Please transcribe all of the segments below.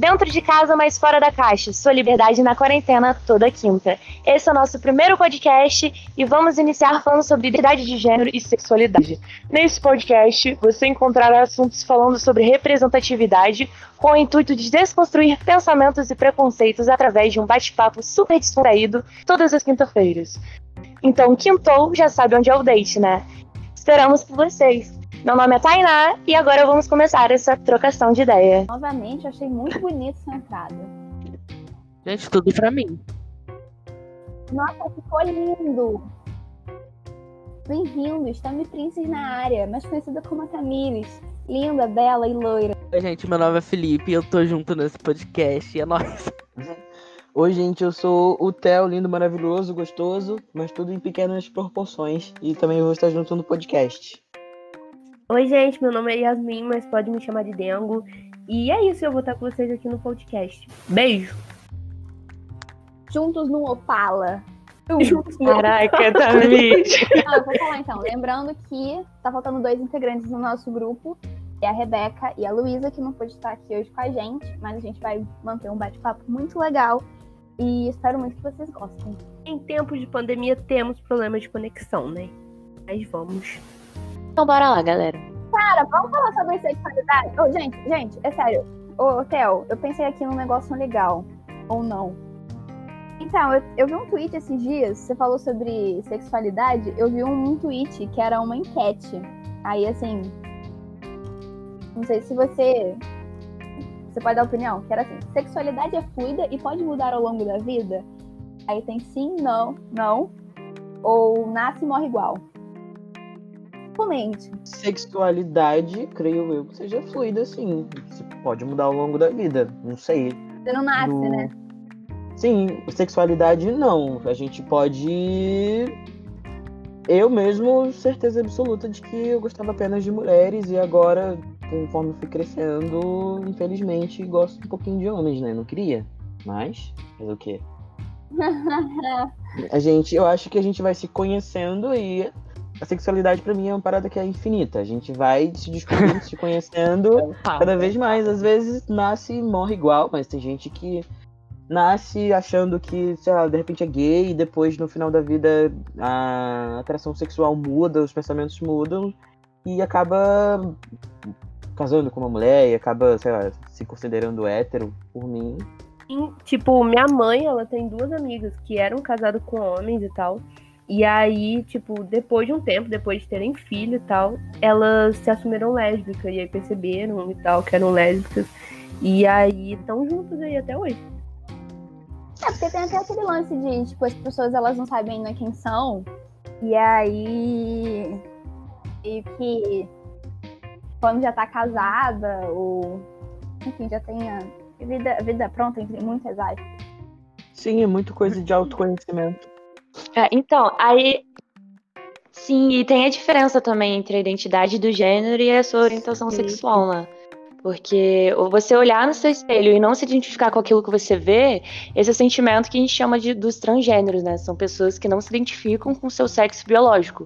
Dentro de casa, mas fora da caixa. Sua liberdade na quarentena toda quinta. Esse é o nosso primeiro podcast e vamos iniciar falando sobre identidade de gênero e sexualidade. Nesse podcast, você encontrará assuntos falando sobre representatividade com o intuito de desconstruir pensamentos e preconceitos através de um bate-papo super descontraído todas as quinta-feiras. Então, quintou, já sabe onde é o date, né? Esperamos por vocês! Meu nome é Tainá e agora vamos começar essa trocação de ideia. Novamente, achei muito bonito essa entrada. Gente, tudo pra mim. Nossa, ficou lindo! Bem-vindos, Tami Princes na área, mais conhecida como a Tamires. Linda, bela e loira. Oi, gente, meu nome é Felipe e eu tô junto nesse podcast. É nóis. Oi, gente, eu sou o Theo, lindo, maravilhoso, gostoso, mas tudo em pequenas proporções. E também vou estar junto no podcast. Oi, gente, meu nome é Yasmin, mas pode me chamar de Dengo. E é isso, eu vou estar com vocês aqui no podcast. Beijo! Juntos no Opala. Juntos no Caraca, Tamires! ah, vou falar então. Lembrando que tá faltando dois integrantes no nosso grupo. É a Rebeca e a Luísa, que não pode estar aqui hoje com a gente, mas a gente vai manter um bate-papo muito legal e espero muito que vocês gostem. Em tempos de pandemia temos problemas de conexão, né? Mas vamos então bora lá, galera. Cara, vamos falar sobre sexualidade? Oh, gente, gente, é sério. Ô, oh, Theo, eu pensei aqui num negócio legal. Ou não. Então, eu, eu, vi um tweet esses dias, você falou sobre sexualidade, eu vi um, um tweet que era uma enquete. Aí, assim, não sei se você você pode dar opinião, que era assim, sexualidade é fluida e pode mudar ao longo da vida? Aí tem sim, não, não, ou nasce e morre igual Sexualidade, creio eu, que seja fluida, sim. Você pode mudar ao longo da vida, não sei. Você não nasce, no... né? Sim, sexualidade não. A gente pode. Eu mesmo, certeza absoluta de que eu gostava apenas de mulheres e agora, conforme fui crescendo, infelizmente, gosto um pouquinho de homens, né? Não queria. Mas, fazer o quê? a gente, eu acho que a gente vai se conhecendo e a sexualidade para mim é uma parada que é infinita. A gente vai se descobrindo, se conhecendo é cada vez mais. Às vezes nasce e morre igual, mas tem gente que nasce achando que, sei lá, de repente é gay e depois no final da vida a atração sexual muda, os pensamentos mudam e acaba casando com uma mulher e acaba, sei lá, se considerando hétero por mim. Tipo, minha mãe, ela tem duas amigas que eram casadas com homens e tal. E aí, tipo, depois de um tempo, depois de terem filho e tal, elas se assumiram lésbicas. E aí perceberam e tal que eram lésbicas. E aí estão juntas aí até hoje. É, porque tem até aquele lance de, tipo, as pessoas elas não sabem ainda quem são. E aí. E que quando já tá casada, ou enfim, já tem a vida, a vida pronta, entre muitas aspas. Sim, é muito coisa de autoconhecimento. É, então, aí. Sim, e tem a diferença também entre a identidade do gênero e a sua orientação sim. sexual, né? Porque você olhar no seu espelho e não se identificar com aquilo que você vê, esse é o sentimento que a gente chama de dos transgêneros, né? São pessoas que não se identificam com o seu sexo biológico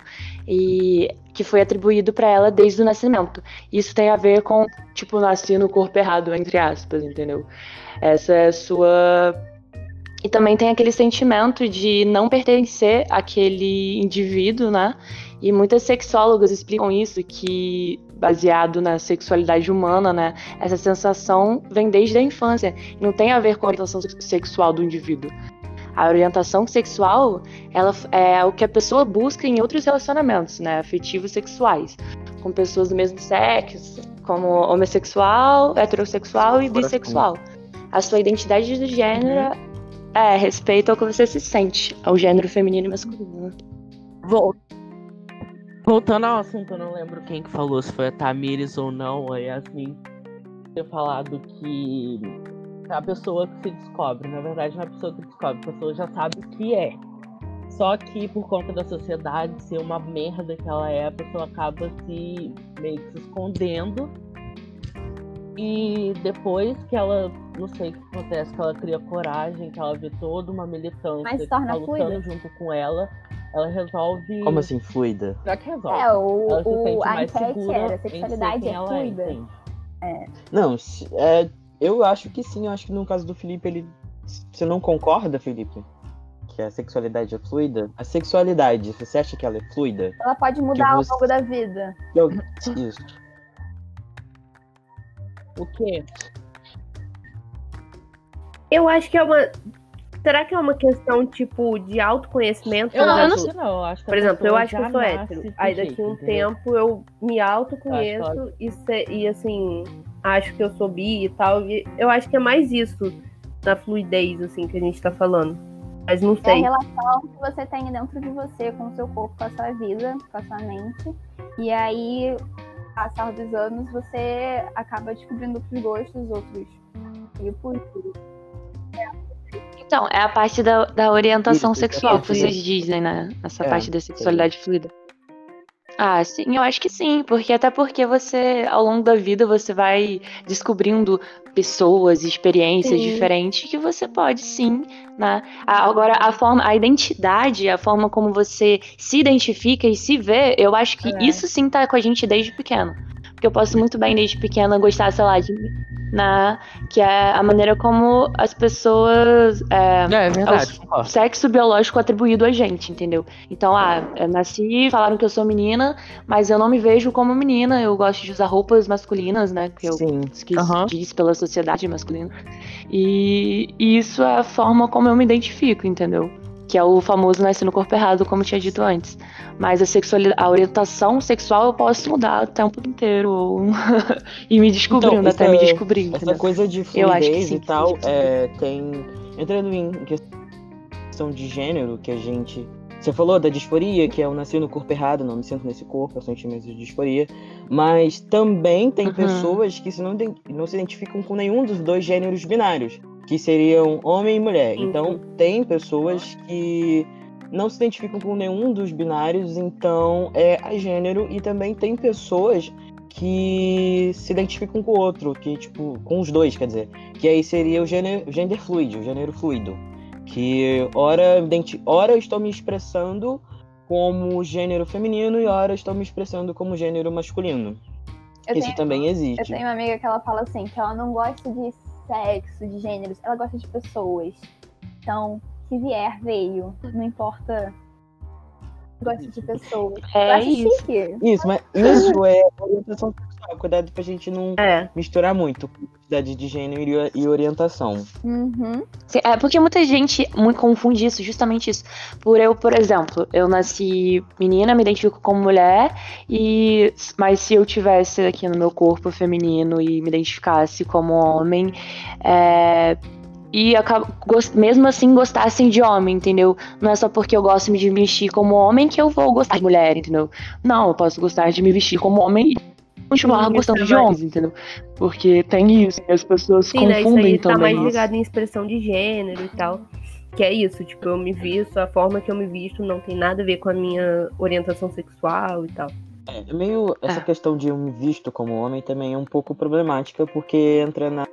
e que foi atribuído para ela desde o nascimento. Isso tem a ver com, tipo, nascer no corpo errado, entre aspas, entendeu? Essa é a sua e também tem aquele sentimento de não pertencer àquele indivíduo, né? E muitas sexólogas explicam isso, que baseado na sexualidade humana, né? Essa sensação vem desde a infância. Não tem a ver com a orientação sexual do indivíduo. A orientação sexual, ela é o que a pessoa busca em outros relacionamentos, né? Afetivos sexuais. Com pessoas do mesmo sexo, como homossexual, heterossexual e bissexual. A sua identidade de gênero uhum é, respeito ao que você se sente, ao gênero feminino e masculino. Voltando ao assunto, eu não lembro quem que falou, se foi a Tamires ou não, a Yasmin ter falado que a pessoa que se descobre, na verdade não é a pessoa que descobre, a pessoa já sabe o que é. Só que por conta da sociedade ser uma merda que ela é, a pessoa acaba se meio que se escondendo e depois que ela, não sei o que acontece, que ela cria coragem, que ela vê toda uma militância Mas que tá lutando junto com ela, ela resolve. Como assim, fluida? Já que resolve. É, o, ela se o, sente a mais enquete era, a sexualidade é é, fluida. É. Não, é, eu acho que sim, eu acho que no caso do Felipe, ele. Você não concorda, Felipe? Que a sexualidade é fluida? A sexualidade, você acha que ela é fluida? Ela pode mudar você- ao longo da vida. Eu- Isso. O quê? Eu acho que é uma. Será que é uma questão, tipo, de autoconhecimento? Eu Por não, exemplo, sei não. Eu acho Por exemplo, eu acho que eu sou hétero. Aí daqui jeito, a um entendeu? tempo eu me autoconheço Eu e, se- e assim, acho que eu sou bi e tal. E eu acho que é mais isso da fluidez, assim, que a gente tá falando. Mas não É a sei. relação que você tem dentro de você, com o seu corpo, com a sua vida, com a sua mente. E aí, passar dos anos, você acaba descobrindo outros gostos, outros tipos. Então, é a parte da, da orientação Isso, sexual que isso. vocês dizem, né? Essa É, parte da sexualidade fluida. Ah, sim, eu acho que sim, porque até porque você, ao longo da vida, você vai descobrindo pessoas, experiências Sim. diferentes que você pode sim, né? Agora, a forma, a identidade, a forma como você se identifica e se vê, eu acho que É. isso sim tá com a gente desde pequeno. Porque eu posso muito bem, desde pequena, gostar, sei lá, de. Na, que é a maneira como as pessoas. é, É, é verdade. concordo. sexo biológico atribuído a gente, entendeu? Então, ah, eu nasci, falaram que eu sou menina, mas eu não me vejo como menina, eu gosto de usar roupas masculinas, né? Que eu Sim. Aham. diz pela sociedade masculina. E, e isso é a forma como eu me identifico, entendeu? Que é o famoso nascer no corpo errado, como eu tinha dito antes. Mas a sexualidade, a orientação sexual eu posso mudar o tempo inteiro ou- e me descobrindo, Então, até essa- me descobrir, Essa entendeu? coisa de Eu acho que fluidez sim, e tal, é, tem. Entrando em questão de gênero, que a gente. Você falou da disforia, que é eu nasci no corpo errado, não me sinto nesse corpo, eu sentimento de disforia. Mas também tem Uhum. pessoas que se não, não se identificam com nenhum dos dois gêneros binários, que seriam homem e mulher. Uhum. Então, tem pessoas que não se identificam com nenhum dos binários, então é a gênero. E também tem pessoas que se identificam com o outro, que, tipo, com os dois, quer dizer. Que aí seria o gênero, gender fluid, o gênero fluido. Que ora, ora eu estou me expressando como gênero feminino e ora estou me expressando como gênero masculino. Eu Isso tenho, também eu existe. tenho uma amiga que ela fala assim, que ela não gosta de sexo, de gêneros, ela gosta de pessoas. Então, se vier, veio. Não importa. Gosta de pessoas. É isso. chique. Isso, mas isso é orientação sexual. Cuidado pra gente não É. misturar muito identidade de gênero e- orientação. Uhum. É porque muita gente muito confunde isso, justamente isso. Por eu, por exemplo, eu nasci menina, me identifico como mulher, e mas se eu tivesse aqui no meu corpo feminino e me identificasse como homem, é, e mesmo assim gostassem de homem, entendeu? Não é só porque eu gosto de me vestir como homem que eu vou gostar de mulher, entendeu? Não, eu posso gostar de me vestir como homem e continuar Sim, gostando de é mais- homens, entendeu? Porque tem isso, e as pessoas Sim, né? Isso confundem aí tá também mais isso. ligado em expressão de gênero e tal. Que é isso, tipo, eu me visto, a forma que eu me visto não tem nada a ver com a minha orientação sexual e tal. É meio. Essa É. questão de eu me visto como homem também é um pouco problemática, porque entra na,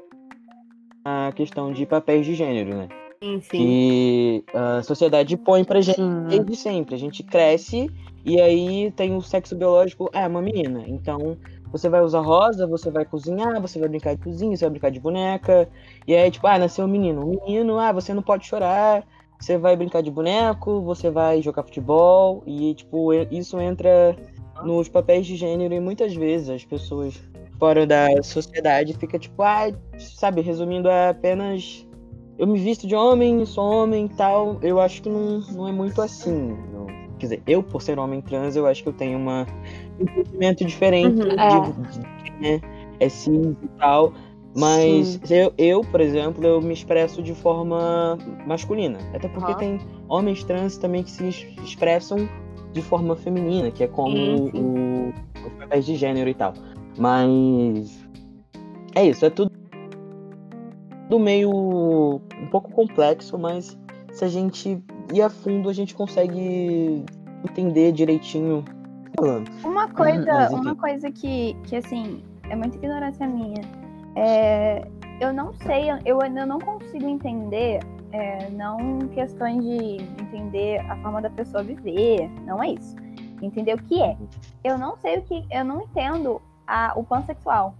na questão de papéis de gênero, né? Sim, sim. Que a sociedade põe pra gente Sim. desde sempre. A gente cresce e aí tem o sexo biológico, ah, é uma menina. Então você vai usar rosa, você vai cozinhar, você vai brincar de cozinha, você vai brincar de boneca. E aí, tipo, ah, nasceu um menino. Um menino, ah, você não pode chorar. Você vai brincar de boneco, você vai jogar futebol. E, tipo, isso entra nos papéis de gênero e muitas vezes as pessoas fora da sociedade fica tipo, ah, sabe, resumindo é apenas eu me visto de homem, sou homem e tal. Eu acho que não, não é muito assim. não. Quer dizer, eu, por ser homem trans, eu acho que eu tenho uma, um entendimento diferente Uhum. de, É. né, é cis e tal. Mas eu, eu, por exemplo, eu me expresso de forma masculina. Até porque Aham. tem homens trans também que se es- expressam de forma feminina, que é como Sim, sim. o, os papéis de gênero e tal. Mas é isso, é tudo do meio um pouco complexo, mas se a gente ir a fundo, a gente consegue entender direitinho. Falando. Uma coisa, mas uma coisa que, que assim, é muita ignorância minha. É, eu não sei, eu ainda não consigo entender, é, não questões de entender a forma da pessoa viver, não é isso. Entender o que é. Eu não sei o que, eu não entendo a, o pansexual.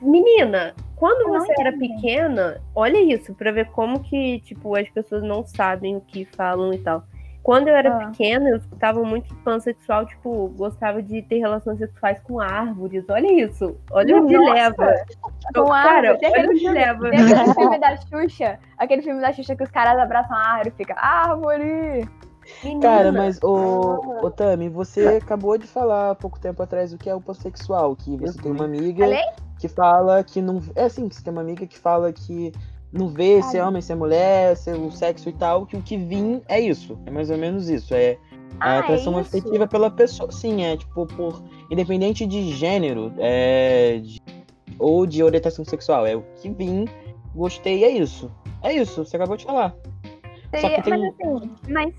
Menina, quando você era pequena, olha isso, pra ver como que, tipo, as pessoas não sabem o que falam e tal. Quando eu era Ah. pequena, eu escutava muito pansexual, tipo, gostava de ter relações sexuais com árvores. Olha isso. Olha onde Nossa, leva. Com Cara, árvore, olha onde leva. Tem aquele filme da Xuxa, aquele filme da Xuxa que os caras abraçam a árvore e fica árvore. Menina, Cara, mas o, o Tami, você acabou de falar há pouco tempo atrás o que é o pansexual, que você tem uma amiga Falei? que fala que não. É assim, que você tem uma amiga que fala que não vê se é homem, se é mulher, se é o sexo e tal, que o que vim é isso. É mais ou menos isso. É a Ah, é atração isso? afetiva pela pessoa. Sim, é tipo, por. Independente de gênero, é. de- ou de orientação sexual. É o que vim, gostei, é isso. É isso, você acabou de falar. Só Seria, que tem- Mas assim, mas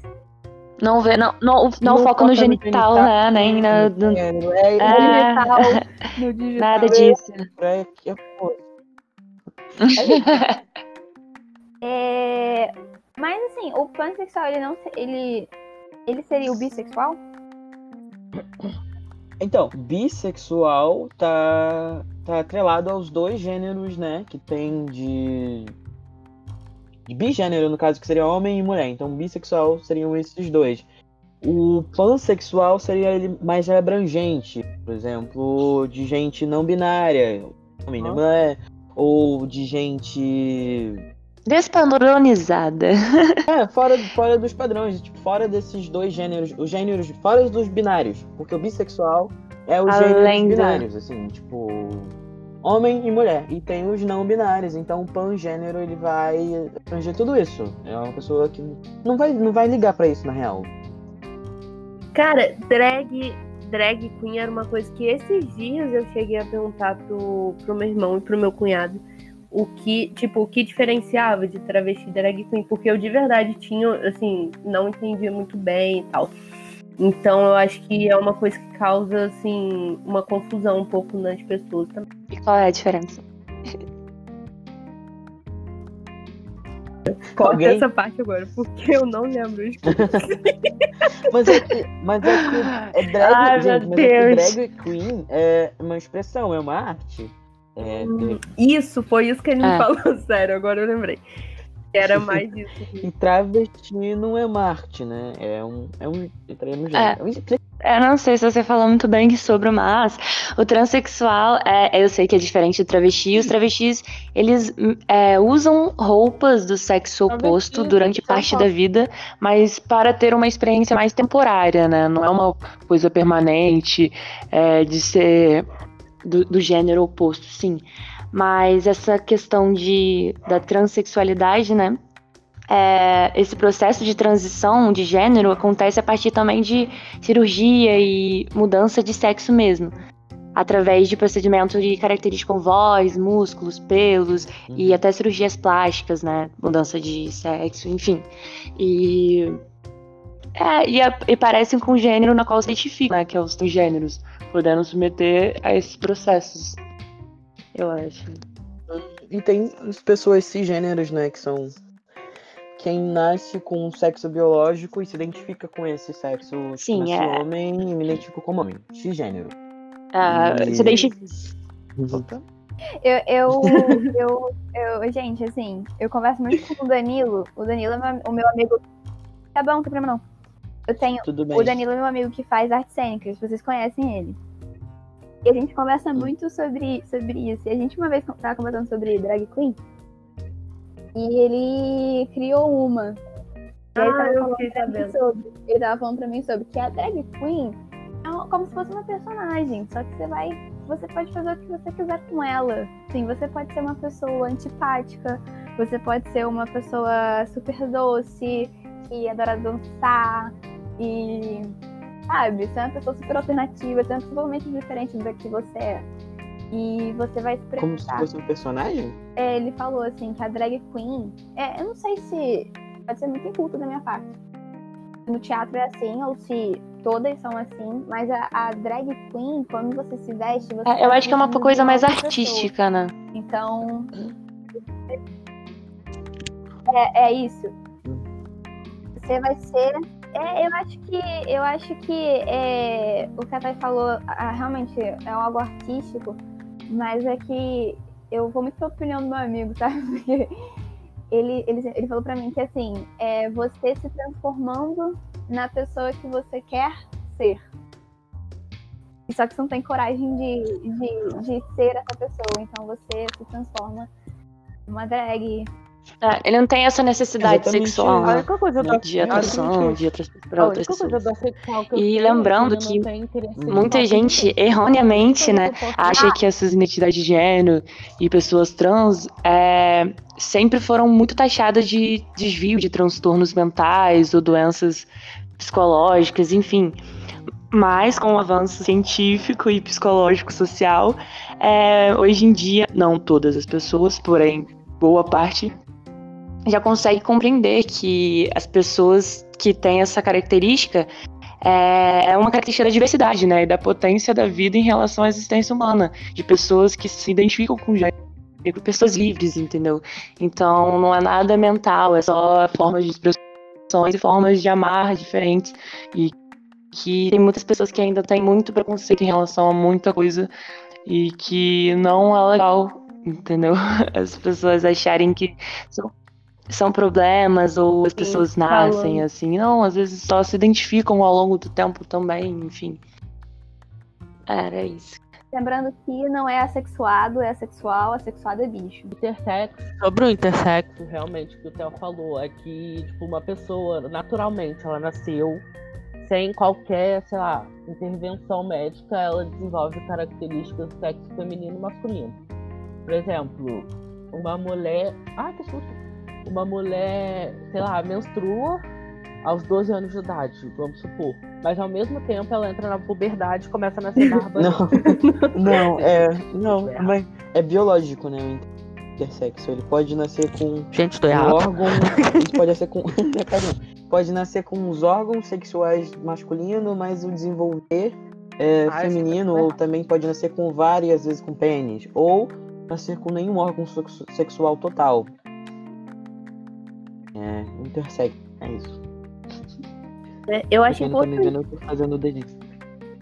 Não vê, não, não, não, Não foca no no genital, genital, né? Nem na, no no-. É, no É. digital, no digital. nada disso. é, é, pô, É, Mas assim, o pansexual, ele não ele ele seria o bissexual? Então, bissexual tá, tá atrelado aos dois gêneros, né? Que tem de. De bigênero, no caso, que seria homem e mulher. Então, bissexual seriam esses dois. O pansexual seria ele mais abrangente. Por exemplo, de gente não binária, homem Aham. mulher. Ou de gente Despadronizada. É, fora, fora dos padrões, tipo, fora desses dois gêneros, os gêneros, fora dos binários, porque o bissexual é os Além gêneros do- binários, assim, tipo, homem e mulher, e tem os não binários, então o pangênero, ele vai abranger tudo isso, é uma pessoa que não vai, não vai ligar pra isso, na real. Cara, drag, drag queen era uma coisa que esses dias eu cheguei a perguntar pro, pro meu irmão e pro meu cunhado o que, tipo, o que diferenciava de travesti e drag queen, porque eu de verdade tinha, assim, não entendia muito bem e tal. Então eu acho que é uma coisa que causa, assim, uma confusão um pouco nas pessoas também. Qual é a diferença? Corta Alguém? essa parte agora, porque eu não lembro. Mas é que, mas é que é drag, Ai, gente, meu mas é drag queen é uma expressão, é uma arte. É, Isso, foi isso que ele me É. falou, sério, agora eu lembrei. Era mais isso. E travesti não é uma arte, né? É um. É um. gênero. É. É um- Eu não sei se você falou muito bem sobre, mas o transexual, é, eu sei que é diferente do travesti. Os travestis, eles hum, é, usam roupas do sexo oposto durante é parte da vida, mas para ter uma experiência mais temporária, né? Não é uma coisa permanente é, de ser do, do gênero oposto, sim. Mas essa questão de, da transexualidade, né? é, esse processo de transição de gênero acontece a partir também de cirurgia e mudança de sexo mesmo. Através de procedimentos de características com voz, músculos, pelos e até cirurgias plásticas, né? Mudança de sexo, enfim. E. É, e, a- e parecem com o gênero na qual se identifica, né? Que é os gêneros, podendo submeter a esses processos. Eu acho. E tem as pessoas cisgêneros, né? Que são quem nasce com um sexo biológico e se identifica com esse sexo. Tipo, Sim, é. homem e me identifico como homem. Cisgênero. Ah, E- Se identifica. Eu, eu, eu, eu, gente, assim, eu converso muito com o Danilo. O Danilo é meu- o meu amigo. Tá bom, não tem problema não. Eu tenho. Tudo bem. O Danilo é meu amigo que faz artes cênicas, vocês conhecem ele. E a gente conversa muito sobre, sobre isso. E a gente uma vez tava conversando sobre drag queen. E ele criou uma. E aí Ah, eu fiquei sabendo. sobre. Ele tava falando pra mim sobre que a drag queen é uma- como se fosse uma personagem. Só que você vai. Você pode fazer o que você quiser com ela. Sim, você pode ser uma pessoa antipática. Você pode ser uma pessoa super doce, que adora dançar. E. Sabe, você é uma pessoa super alternativa, você é pessoa totalmente diferente da que você é. E você vai se Como se fosse um personagem? É, ele falou assim que a drag queen. É, eu não sei se. Pode ser muito inculto da minha parte. Se No teatro é assim, ou se todas são assim, mas a, a drag queen, quando você se veste, você. É, Eu acho que é uma coisa mais outra pessoa. artística, né? Então. É, é isso. Você vai ser. É, eu acho que. Eu acho que é, o que a Thay falou realmente é algo artístico, mas é que eu vou muito pela opinião do meu amigo, sabe? Porque ele, ele, ele falou pra mim que assim, é você se transformando na pessoa que você quer ser. Só que você não tem coragem de, de, de ser essa pessoa. Então você se transforma numa drag. É, ele não tem essa necessidade Exatamente. sexual né? da- de a atuação única- de outras, pra a outras pessoas. E lembrando é eu que Muita gente, erroneamente, né, Eu posso- acha que essas identidades de gênero e pessoas trans é, sempre foram muito taxadas de desvio de transtornos mentais ou doenças psicológicas, enfim. Mas com o avanço científico e psicológico social, é, hoje em dia, não todas as pessoas, porém boa parte, já consegue compreender que as pessoas que têm essa característica é é uma característica da diversidade, né? E da potência da vida em relação à existência humana, de pessoas que se identificam com gênero, pessoas livres, entendeu? Então não é nada mental, é só formas de expressões e formas de amar diferentes. E que tem muitas pessoas que ainda têm muito preconceito em relação a muita coisa e que não é legal, entendeu? As pessoas acharem que são, são problemas ou as Sim, pessoas nascem falando. assim. Não, às vezes só se identificam ao longo do tempo também, enfim. Era isso. Lembrando que não é assexuado, é assexual, assexuado é bicho. Intersexo. Sobre o intersexo, realmente, que o Theo falou, é que, tipo, uma pessoa, naturalmente, ela nasceu sem qualquer, sei lá, intervenção médica, ela desenvolve características do sexo feminino e masculino. Por exemplo, uma mulher. Ah, que susto! Uma mulher, sei lá, menstrua aos 12 anos de idade, vamos supor. Mas ao mesmo tempo ela entra na puberdade e começa a nascer barba. Não, não, é. Não, mas é biológico, né? O intersexo. Ele pode nascer com Gente, tô um errado. órgão. Ele pode nascer com. Caramba. pode nascer com os órgãos sexuais masculinos, mas o desenvolver é Ah, feminino, isso tá ou também pode nascer com várias às vezes com pênis. Ou nascer com nenhum órgão sexu- sexual total. É, intersexo. É isso. É, Eu acho não me importante. vendo, eu tô fazendo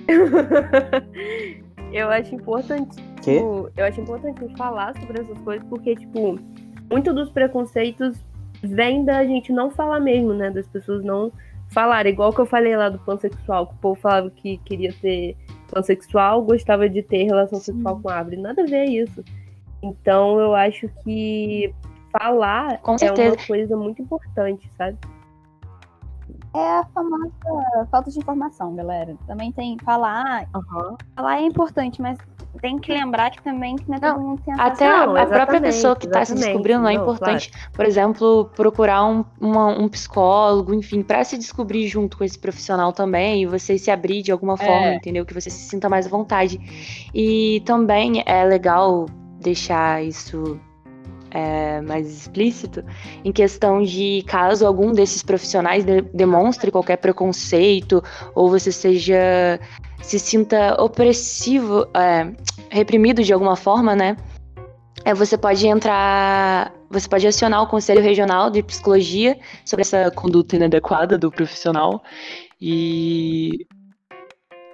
eu acho importante. Tipo, eu acho importante a falar sobre essas coisas, porque, tipo, muito dos preconceitos vem da gente não falar mesmo, né? Das pessoas não falarem. Igual que eu falei lá do pansexual, que o povo falava que queria ser pansexual, gostava de ter relação sexual com árvore. Nada a ver isso. Então eu acho que falar Com um é certeza. uma coisa muito importante, sabe? É a famosa falta de informação, galera. Também tem falar, Aham. falar é importante, mas tem que lembrar que também que não é todo mundo tem acesso Até a- a, própria pessoa que está se descobrindo é Não, importante, por exemplo, procurar um, uma- um psicólogo, enfim, para se descobrir junto com esse profissional também e você se abrir de alguma forma, entendeu? Que você se sinta mais à vontade. E também é legal deixar isso é, mais explícito em questão de caso algum desses profissionais de- demonstre qualquer preconceito ou você seja se sinta opressivo, é, reprimido de alguma forma, né? É, você pode entrar, você pode acionar o Conselho Regional de Psicologia sobre essa conduta inadequada do profissional e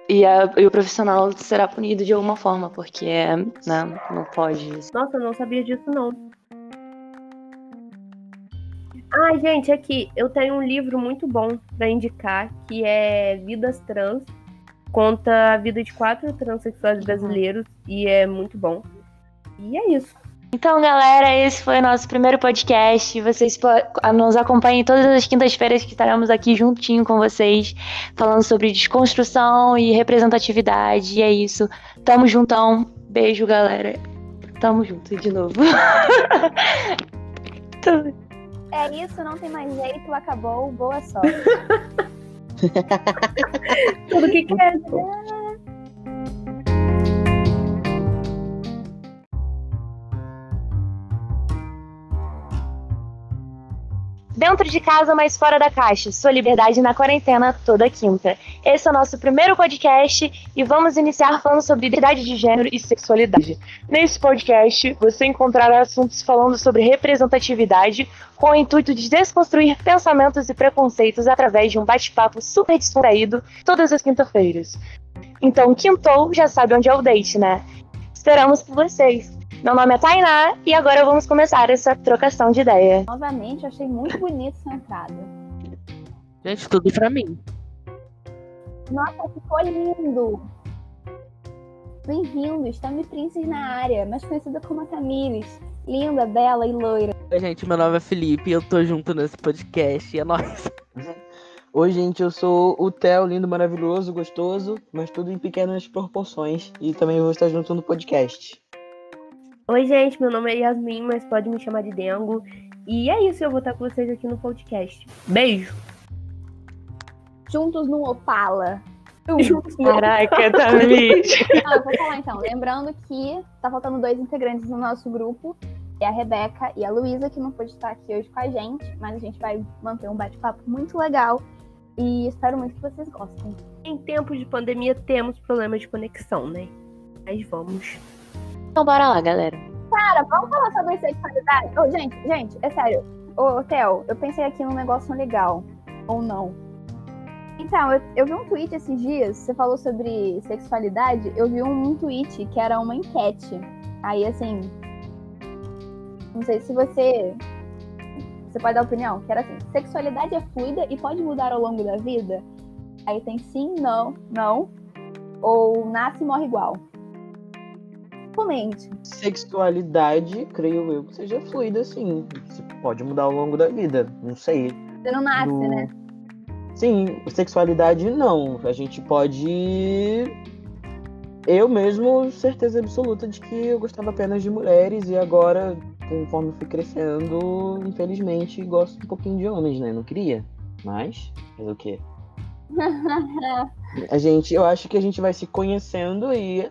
e, a- e o profissional será punido de alguma forma, porque é, né, não pode. Nossa, não sabia disso, não. Ai, gente, aqui, eu tenho um livro muito bom pra indicar, que é Vidas Trans. Conta a vida de quatro transexuais brasileiros e é muito bom. E é isso. Então, galera, esse foi o nosso primeiro podcast. Vocês nos acompanhem todas as quintas-feiras que estaremos aqui juntinho com vocês, falando sobre desconstrução e representatividade. E é isso. Tamo juntão. Beijo, galera. Tamo junto de novo. É isso, não tem mais jeito, acabou, boa sorte. Tudo que quer. Dentro de casa, mas fora da caixa. Sua liberdade na quarentena toda quinta. Esse é o nosso primeiro podcast e vamos iniciar falando sobre liberdade de gênero e sexualidade. Nesse podcast, você encontrará assuntos falando sobre representatividade com o intuito de desconstruir pensamentos e preconceitos através de um bate-papo super descontraído todas as quinta-feiras. Então, quintou, já sabe onde é o date, né? Esperamos por vocês. Meu nome é Tainá e agora vamos começar essa trocação de ideia. Novamente, eu achei muito bonito essa entrada. Gente, tudo pra mim. Nossa, ficou lindo! Bem-vindos, Tami Princess na área, mais conhecida como a Tamires. Linda, bela e loira. Oi, gente, meu nome é Felipe e eu tô junto nesse podcast e é nóis. Oi, gente, eu sou o Theo, lindo, maravilhoso, gostoso, mas tudo em pequenas proporções. E também vou estar junto no podcast. Oi, gente, meu nome é Yasmin, mas pode me chamar de Dengo. E é isso, eu vou estar com vocês aqui no podcast. Beijo! Juntos no Opala. Juntos no Caraca, Tamires. Ah, vou falar então. Lembrando que tá faltando dois integrantes no nosso grupo. É a Rebeca e a Luísa, que não pôde estar aqui hoje com a gente, mas a gente vai manter um bate-papo muito legal. E espero muito que vocês gostem. Em tempos de pandemia temos problemas de conexão, né? Mas vamos. Então bora lá, galera. Cara, vamos falar sobre sexualidade? Ô, gente, gente, é sério. Ô, Theo, eu pensei aqui num negócio legal. Ou não. Então, eu, eu vi um tweet esses dias, você falou sobre sexualidade, eu vi um, um tweet que era uma enquete. Aí, assim. Não sei se você. Você pode dar opinião, que era assim: sexualidade é fluida e pode mudar ao longo da vida? Aí tem sim, não, não. Ou nasce e morre igual. Sexualidade, creio eu, que seja fluida, sim. Você pode mudar ao longo da vida, não sei. Você não nasce, No- né? Sim, sexualidade não. A gente pode. Eu mesmo, certeza absoluta de que eu gostava apenas de mulheres e agora, conforme eu fui crescendo, infelizmente, gosto um pouquinho de homens, né? Não queria. Mas, fazer o quê? A gente, eu acho que a gente vai se conhecendo e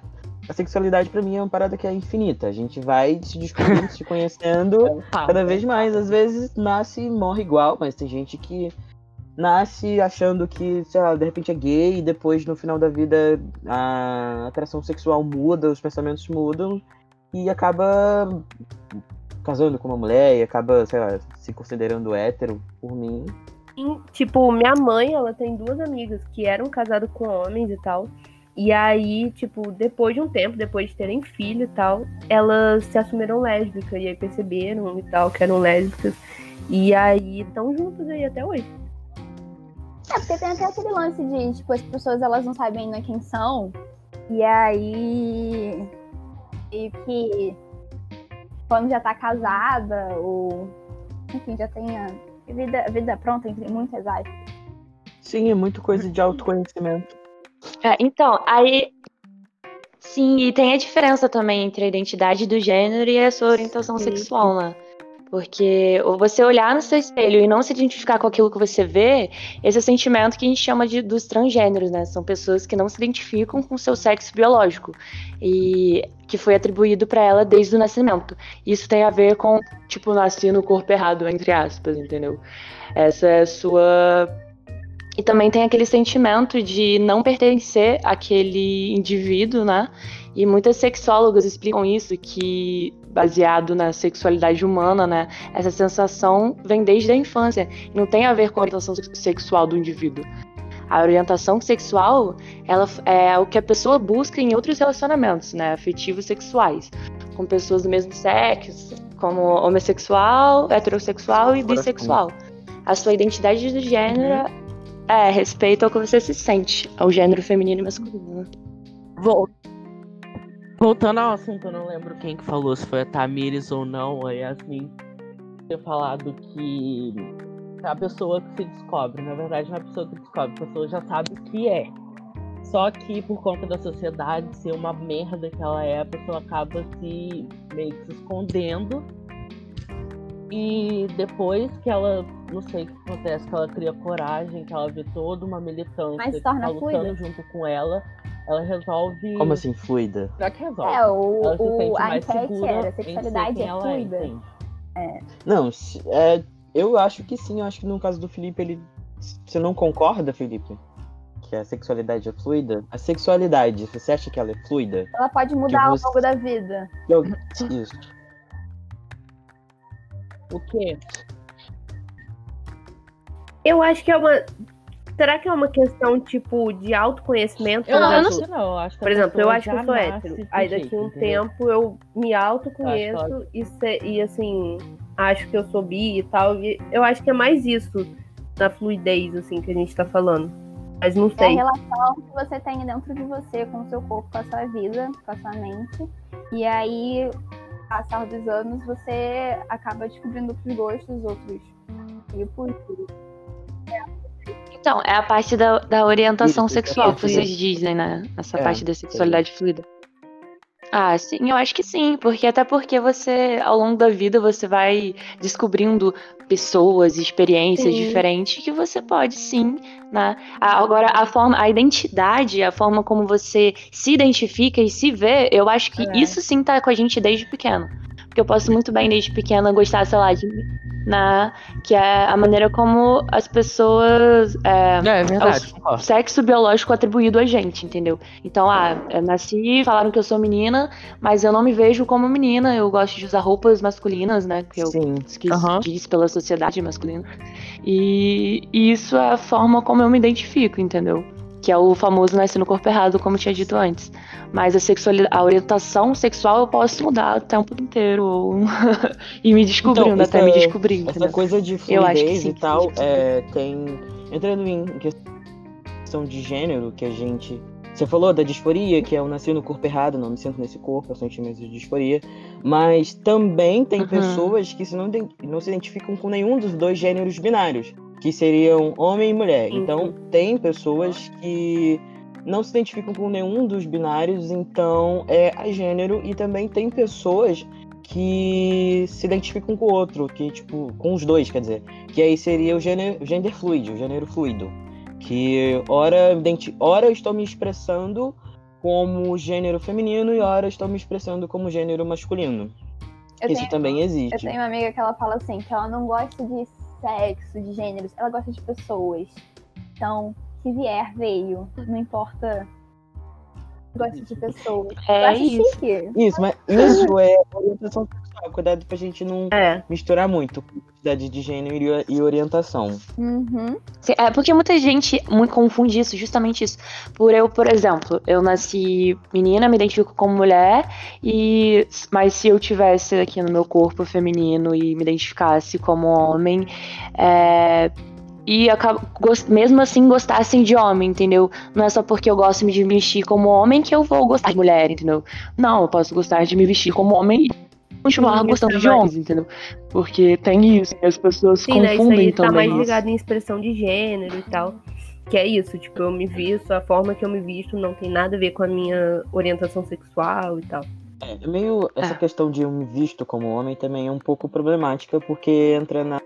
a sexualidade pra mim é uma parada que é infinita. A gente vai se descobrindo, se conhecendo cada vez mais. Às vezes nasce e morre igual, mas tem gente que nasce achando que, sei lá, de repente é gay e depois no final da vida a atração sexual muda, os pensamentos mudam e acaba casando com uma mulher e acaba, sei lá, se considerando hétero por mim. Tipo, minha mãe, ela tem duas amigas que eram casadas com homens e tal. E aí, tipo, depois de um tempo, depois de terem filho e tal, elas se assumiram lésbicas. E aí perceberam e tal que eram lésbicas. E aí estão juntas aí até hoje. É, porque tem até aquele lance de, tipo, as pessoas elas não sabem ainda quem são. E aí. E que quando já tá casada, ou enfim, já tem a vida, vida pronta, entre muitas aspas. Sim, é muito coisa de autoconhecimento. É, então, aí. Sim, e tem a diferença também entre a identidade do gênero e a sua orientação Sim. sexual, né? Porque você olhar no seu espelho e não se identificar com aquilo que você vê, esse é o sentimento que a gente chama de dos transgêneros, né? São pessoas que não se identificam com o seu sexo biológico e que foi atribuído para ela desde o nascimento. Isso tem a ver com, tipo, nascer no corpo errado, entre aspas, entendeu? Essa é a sua e também tem aquele sentimento de não pertencer àquele indivíduo, né? E muitas sexólogas explicam isso, que baseado na sexualidade humana, né? Essa sensação vem desde a infância. e Não tem a ver com a orientação sex- sexual do indivíduo. A orientação sexual, ela é o que a pessoa busca em outros relacionamentos, né? Afetivos sexuais. Com pessoas do mesmo sexo, como homossexual, heterossexual e bissexual. A sua identidade de gênero é respeito ao que você se sente, ao gênero feminino e masculino. né? Vol- Voltando ao assunto, eu não lembro quem que falou, se foi a Tamires ou não, a Yasmin ter falado que a pessoa que se descobre, na verdade não é a pessoa que descobre, a pessoa já sabe o que é. Só que por conta da sociedade ser uma merda que ela é, a pessoa acaba se meio que se escondendo. E depois que ela, não sei o que acontece, que ela cria coragem, que ela vê toda uma militância Mas se que tá torna lutando fluida. junto com ela, ela resolve. Como assim, fluida? Será que resolve? É, o, ela se o, sente a mais enquete segura era em ser sexualidade quem é ela fluida. entende? Não, se- é, eu acho que sim. Eu acho que no caso do Felipe, ele. Você não concorda, Felipe? Que a sexualidade é fluida? A sexualidade, você acha que ela é fluida? Ela pode mudar ao você- longo da vida. Eu- Isso. O quê? Eu acho que é uma. Será que é uma questão, tipo, de autoconhecimento? Eu por não, exemplo? não, eu acho que a Por exemplo, eu acho que eu sou hétero. Aí daqui jeito, um entendeu? tempo eu me autoconheço Eu acho e, se- e assim, acho que eu sou bi e tal. E eu acho que é mais isso na fluidez, assim, que a gente tá falando. Mas não É a sei. relação que você tem dentro de você, com o seu corpo, com a sua vida, com a sua mente. E aí, passar dos anos, você acaba descobrindo outros gostos, outros tipos. Então, é a parte da, da orientação Isso, sexual que vocês dizem, né? Essa É, parte da sexualidade fluida. Ah, sim, eu acho que sim, porque até porque você, ao longo da vida, você vai descobrindo pessoas, experiências Sim. diferentes que você pode sim, né? Agora, a forma, a identidade, a forma como você se identifica e se vê, eu acho que É. isso sim tá com a gente desde pequeno. Porque eu posso muito bem, desde pequena, gostar, sei lá, de né? Que é a maneira como as pessoas. é, É, é verdade, o sexo biológico atribuído a gente, entendeu? Então, ah, eu nasci, falaram que eu sou menina, mas eu não me vejo como menina, eu gosto de usar roupas masculinas, né? Que eu Sim. que Aham. diz pela sociedade masculina. E, e isso é a forma como eu me identifico, entendeu? Que é o famoso nascer no corpo errado, como eu tinha dito antes. Mas a sexualidade, a orientação sexual eu posso mudar o tempo inteiro. ou- e me descobrindo, Então, até me essa- descobrindo. Essa entendeu? coisa de Eu acho que fluidez sim, e tal, é, tem. Entrando em questão de gênero, que a gente. Você falou da disforia, que é eu nasci no corpo errado, não me sinto nesse corpo, eu sentimento de disforia. Mas também tem Uhum. pessoas que se não, não se identificam com nenhum dos dois gêneros binários, que seriam homem e mulher. Uhum. Então, tem pessoas que não se identificam com nenhum dos binários, então é a gênero. E também tem pessoas que se identificam com o outro, que, tipo, com os dois, quer dizer. Que aí seria o gênero, o gender fluid, o gênero fluido. Que ora, ora eu estou me expressando como gênero feminino e ora eu estou me expressando como gênero masculino. Eu Isso tenho, também eu existe. tenho uma amiga que ela fala assim, que ela não gosta de sexo, de gêneros, ela gosta de pessoas. Então, se vier, veio. Não importa. Gosta de pessoas. Eu É isso. chique. Isso, mas isso é orientação sexual. Cuidado pra gente não É. misturar muito identidade de gênero e- orientação. Uhum. É porque muita gente muito confunde isso, justamente isso. Por eu, por exemplo, eu nasci menina, me identifico como mulher, e mas se eu tivesse aqui no meu corpo feminino e me identificasse como homem, é, e acabo, mesmo assim gostassem de homem, entendeu? Não é só porque eu gosto de me vestir como homem que eu vou gostar de mulher, entendeu? Não, eu posso gostar de me vestir como homem e continuar Sim, gostando de é homens, entendeu? Porque tem isso, e as pessoas Sim, né? Isso confundem aí tá também. mais ligado em expressão de gênero e tal. Que é isso, tipo, eu me visto, a forma que eu me visto não tem nada a ver com a minha orientação sexual e tal. É meio. Essa É. questão de eu me visto como homem também é um pouco problemática, porque entra na,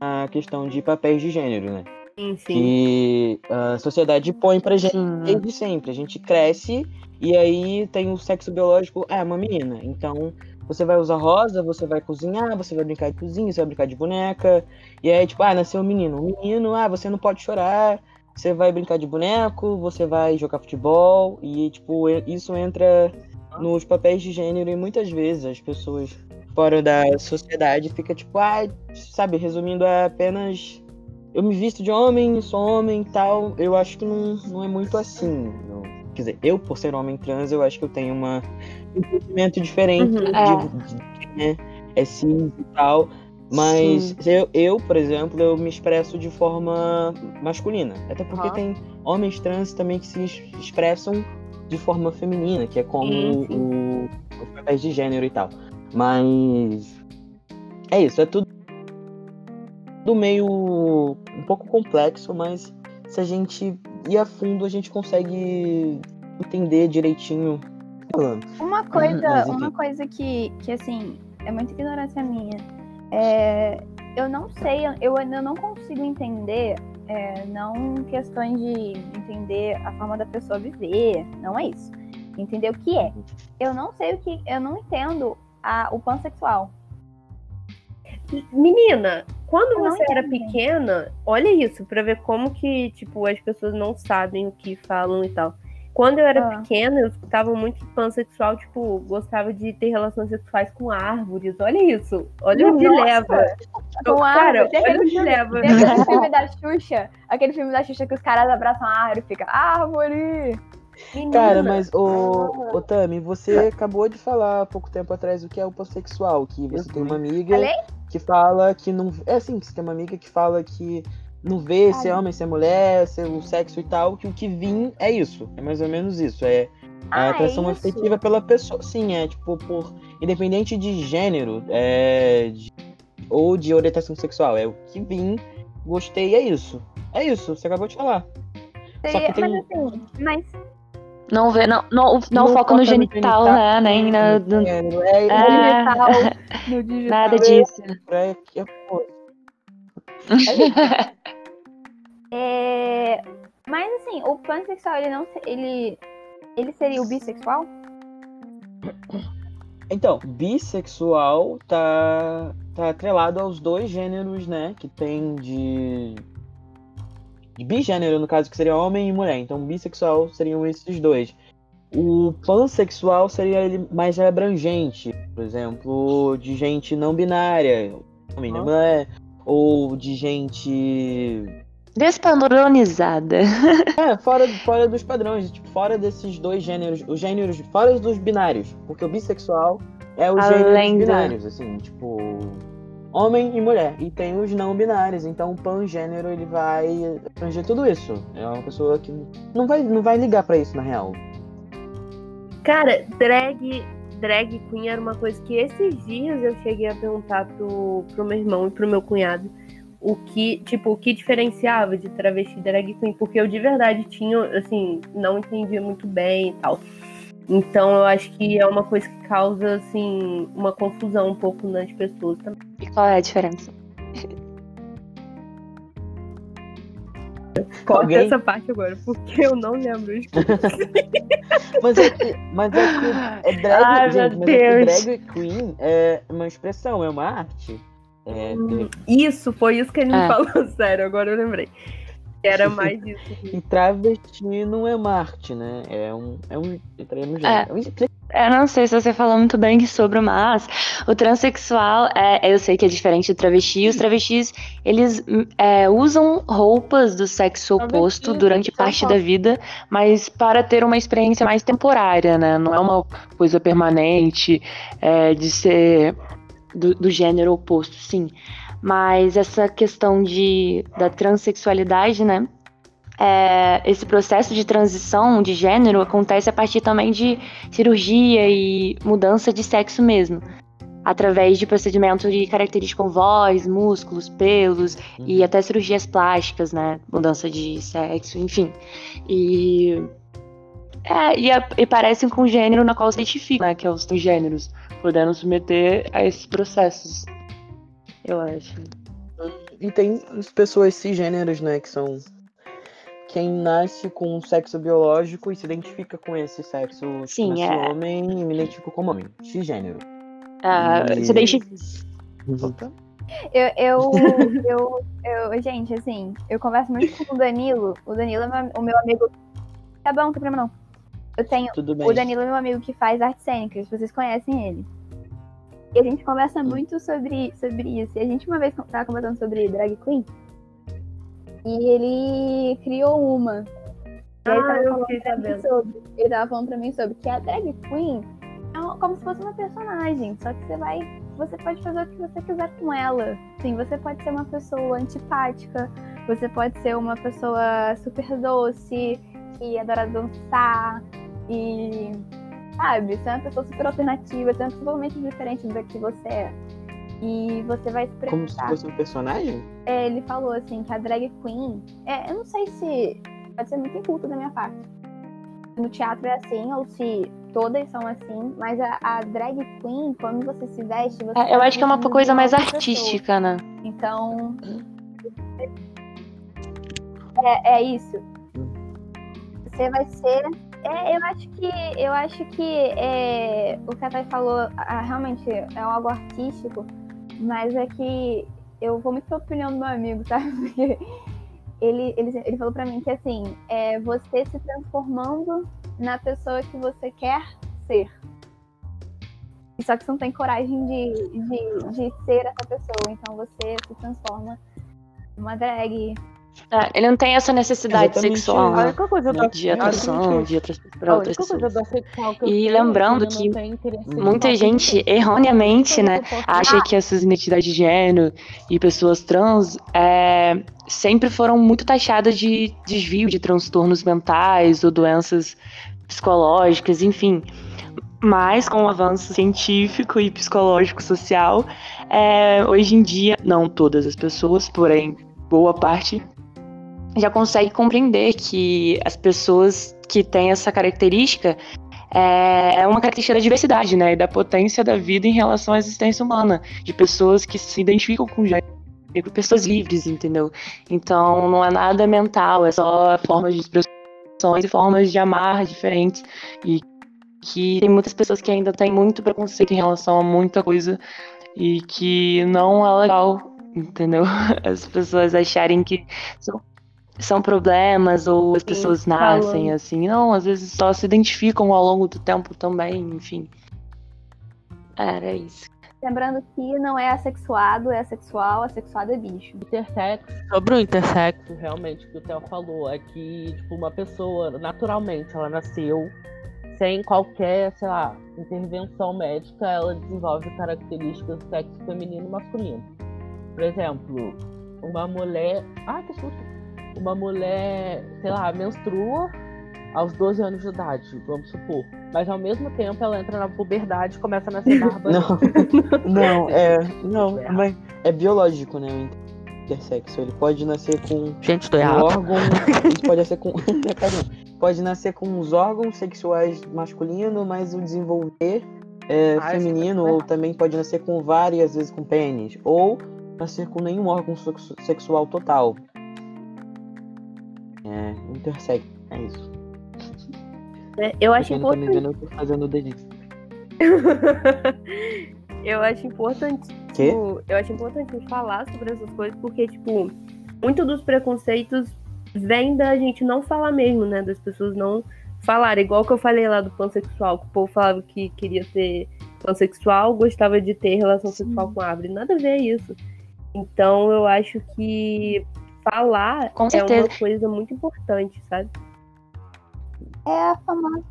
na questão de papéis de gênero, né? Sim, sim. Que a sociedade põe pra gente Sim. desde sempre. A gente cresce e aí tem o sexo biológico, ah, é uma menina. Então você vai usar rosa, você vai cozinhar, você vai brincar de cozinha, você vai brincar de boneca. E aí, tipo, ah, nasceu um menino. Um menino, ah, você não pode chorar. Você vai brincar de boneco, você vai jogar futebol. E, tipo, isso entra nos papéis de gênero e muitas vezes as pessoas fora da sociedade fica tipo, ah, sabe, resumindo é apenas eu me visto de homem, sou homem e tal. Eu acho que não, não é muito assim. não. Quer dizer, eu, por ser homem trans, eu acho que eu tenho uma, um entendimento diferente Uhum. de, É. de, quem é, cis e tal. Mas Sim. eu, eu, por exemplo, eu me expresso de forma masculina. Até porque Aham. tem homens trans também que se es- expressam de forma feminina, que é como o- os papéis de gênero e tal. Mas é isso, é tudo do meio um pouco complexo, mas se a gente ir a fundo, a gente consegue entender direitinho. Falando. Uma coisa, uma coisa que, que assim, é muita ignorância minha. É, eu não sei, eu ainda não consigo entender, é, não questões de entender a forma da pessoa viver, não é isso. Entender o que é. Eu não sei o que, eu não entendo a, o pansexual. Menina, quando Eu você era pequena, olha isso, pra ver como que, tipo, as pessoas não sabem o que falam e tal. Quando eu era Ah. pequena, eu escutava muito pansexual, tipo, gostava de ter relações sexuais com árvores. Olha isso. Olha onde Nossa! leva. Com Cara, árvore. Olha o leva. tem aquele filme da Xuxa. Aquele filme da Xuxa que os caras abraçam a árvore e fica árvore. Menina. Cara, mas ô, ô Tami, você acabou de falar há pouco tempo atrás o que é o pansexual, que você tem uma amiga Falei? Que fala que não. É assim, que você tem uma amiga que fala que não vê se é homem, se é mulher, se é o sexo e tal, que o que vim é isso. É mais ou menos isso. É Ah, a é atração isso? afetiva pela pessoa. Sim, é tipo, por. Independente de gênero, é, de- ou de orientação sexual. É o que vim, gostei, é isso. É isso, você acabou de falar. Só que tem- Mas assim, mas Não vê, não, não, não, Não foca no foca no genital, genital, né? Nem na, no no-. É, É. digital, no digital. nada disso. é, é, É, Mas assim, o pansexual, ele não ele ele seria o bissexual? Então, bissexual tá, tá atrelado aos dois gêneros, né? Que tem de. De bigênero, no caso, que seria homem e mulher. Então, bissexual seriam esses dois. O pansexual seria ele mais abrangente, por exemplo, de gente não binária, homem, não mulher, ou de gente Despadronizada. É, fora, fora dos padrões, tipo, fora desses dois gêneros, os gêneros, fora dos binários, porque o bissexual é os Além gêneros do- binários, assim, tipo, homem e mulher, e tem os não binários, então o pangênero ele vai abranger tudo isso. É uma pessoa que não vai, não vai ligar pra isso na real. Cara, drag, drag queen era uma coisa que esses dias eu cheguei a perguntar pro, pro meu irmão e pro meu cunhado o que, tipo, o que diferenciava de travesti e drag queen, porque eu de verdade tinha, assim, não entendia muito bem e tal. Então eu acho que é uma coisa que causa, assim, uma confusão um pouco nas pessoas também. E qual é a diferença? Corta Alguém- essa parte agora, porque eu não lembro. Mas é que, mas é que é drag, Ai, gente, meu mas é que Deus. drag queen é uma expressão, é uma arte. É, Isso, foi isso que ele me É. falou, sério, agora eu lembrei. Era mais isso. E travesti não é uma arte, né? É um. É um. no gênero. É um Eu não sei se você falou muito bem sobre, mas o transexual, é, eu sei que é diferente do travesti. Os travestis, eles é, usam roupas do sexo oposto durante parte da vida, mas para ter uma experiência mais temporária, né? Não é uma coisa permanente é, de ser do, do gênero oposto, sim. Mas essa questão de, da transexualidade, né? é, esse processo de transição de gênero acontece a partir também de cirurgia e mudança de sexo mesmo. Através de procedimentos de características com voz, músculos, pelos e até cirurgias plásticas, né? Mudança de sexo, enfim. E. É, e, e parecem com o gênero na qual se identifica, né? Que é os gêneros, podendo submeter a esses processos. Eu acho. E tem as pessoas cisgêneros, né? Que são quem nasce com um sexo biológico e se identifica com esse sexo. Tipo, Sim, é. homem e me identifico como homem. Cisgênero. Ah, E- Se identifica. Eu, eu, eu, eu, gente, assim, eu converso muito com o Danilo. O Danilo é o meu amigo. Tá bom, não tem problema não. Eu tenho. Tudo bem. O Danilo é meu amigo que faz artes cênicas, vocês conhecem ele. E a gente conversa muito sobre, sobre isso. E a gente uma vez tava conversando sobre drag queen. E ele criou uma. Ah, eu fiquei sabendo. sobre. Ele tava falando pra mim sobre que a drag queen é uma- como se fosse uma personagem. Só que você vai. Você pode fazer o que você quiser com ela. Sim, você pode ser uma pessoa antipática. Você pode ser uma pessoa super doce, que adora dançar. E. Sabe, você é uma pessoa super alternativa, você é uma pessoa totalmente diferente da que você é. E você vai se Como se fosse um personagem? É, ele falou assim que a drag queen. É, eu não sei se. Pode ser muito inculto da minha parte. No teatro é assim, ou se todas são assim, mas a, a drag queen, quando você se veste, você. É, eu acho que é uma coisa mais outra pessoa. artística, né? Então. É, é isso. Você vai ser. É, eu acho que. Eu acho que é, o que a Thay falou ah, realmente é algo artístico, mas é que eu vou muito pela opinião do meu amigo, sabe? Porque ele, ele, ele falou pra mim que assim, é você se transformando na pessoa que você quer ser. Só que você não tem coragem de, de, de ser essa pessoa. Então você se transforma numa drag. É, ele não tem essa necessidade Exatamente. sexual, né? De atração, de outras, pra a outras única coisa pessoas. E é lembrando que Muita gente, erroneamente, né, eu posso acha que essas identidades de gênero e pessoas trans é, sempre foram muito taxadas de desvio de transtornos mentais ou doenças psicológicas, enfim. Mas com o avanço científico e psicológico social, é, hoje em dia, não todas as pessoas, porém boa parte, já consegue compreender que as pessoas que têm essa característica é é uma característica da diversidade, né? E da potência da vida em relação à existência humana. De pessoas que se identificam com gênero, pessoas livres, entendeu? Então não é nada mental, é só formas de expressões e formas de amar diferentes. E que tem muitas pessoas que ainda têm muito preconceito em relação a muita coisa e que não é legal, entendeu? As pessoas acharem que são, são problemas ou as Sim, pessoas nascem falando. assim. Não, às vezes só se identificam ao longo do tempo também, enfim. Era isso. Lembrando que não é assexuado, é assexual, assexuado é bicho. intersexo. Sobre o intersexo, realmente, que o Theo falou, é que, tipo, uma pessoa, naturalmente, ela nasceu sem qualquer, sei lá, intervenção médica, ela desenvolve características do sexo feminino e masculino. Por exemplo, uma mulher. Ah, que susto! Uma mulher, sei lá, menstrua aos 12 anos de idade, vamos supor. Mas ao mesmo tempo ela entra na puberdade e começa a nascer barba. Não, não, é. Não, mas é biológico, né? O intersexo. Ele pode nascer com Gente, tô um errado. órgão. Ele pode nascer com. Cadê? pode nascer com os órgãos sexuais masculinos, mas o desenvolver é Ah, feminino, é ou também pode nascer com várias, às vezes com pênis. Ou nascer com nenhum órgão sexu- sexual total. É, intersexo. É isso. né? Eu acho não importante. vendo, eu tô fazendo dedinho. eu acho importante. Tipo, eu acho importante falar sobre essas coisas, porque, tipo, muito dos preconceitos vem da gente não falar mesmo, né? Das pessoas não falarem. Igual que eu falei lá do pansexual, que o povo falava que queria ter pansexual, gostava de ter relação sexual com árvore. Nada a ver isso. Então eu acho que falar Com é certeza. uma coisa muito importante, sabe? É a famosa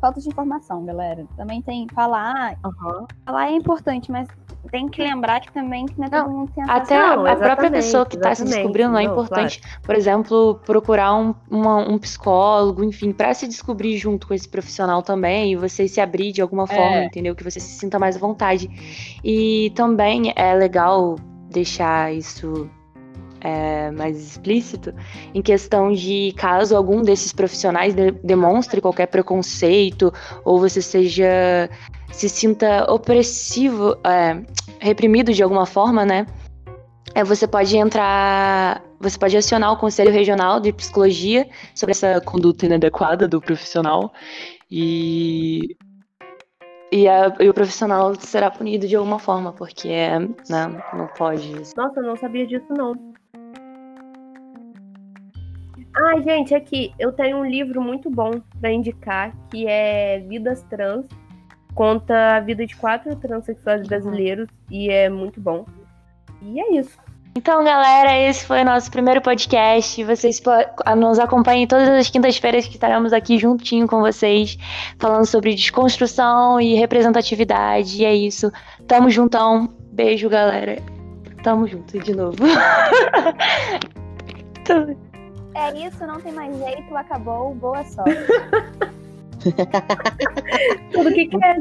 falta de informação, galera. Também tem falar, Aham. falar é importante, mas tem que lembrar que também que não é todo mundo tem Até acesso. a, Não, a própria pessoa que está se descobrindo é Não, importante, por exemplo, procurar um, uma- um psicólogo, enfim, para se descobrir junto com esse profissional também, e você se abrir de alguma forma, É. entendeu? Que você se sinta mais à vontade. E também é legal deixar isso é, mais explícito em questão de caso algum desses profissionais de- demonstre qualquer preconceito ou você seja se sinta opressivo, é, reprimido de alguma forma, né? É, você pode entrar, você pode acionar o Conselho Regional de Psicologia sobre essa conduta inadequada do profissional e e, a- e o profissional será punido de alguma forma, porque é, né, não pode. Nossa, eu não sabia disso, não. Ai, gente, aqui, eu tenho um livro muito bom pra indicar, que é Vidas Trans. Conta a vida de quatro transexuais brasileiros e é muito bom. E é isso. Então, galera, esse foi o nosso primeiro podcast. Vocês nos acompanhem todas as quintas-feiras que estaremos aqui juntinho com vocês, falando sobre desconstrução e representatividade. E é isso. Tamo juntão. Beijo, galera. Tamo junto de novo. É isso, não tem mais jeito, acabou, boa sorte. Tudo que quer.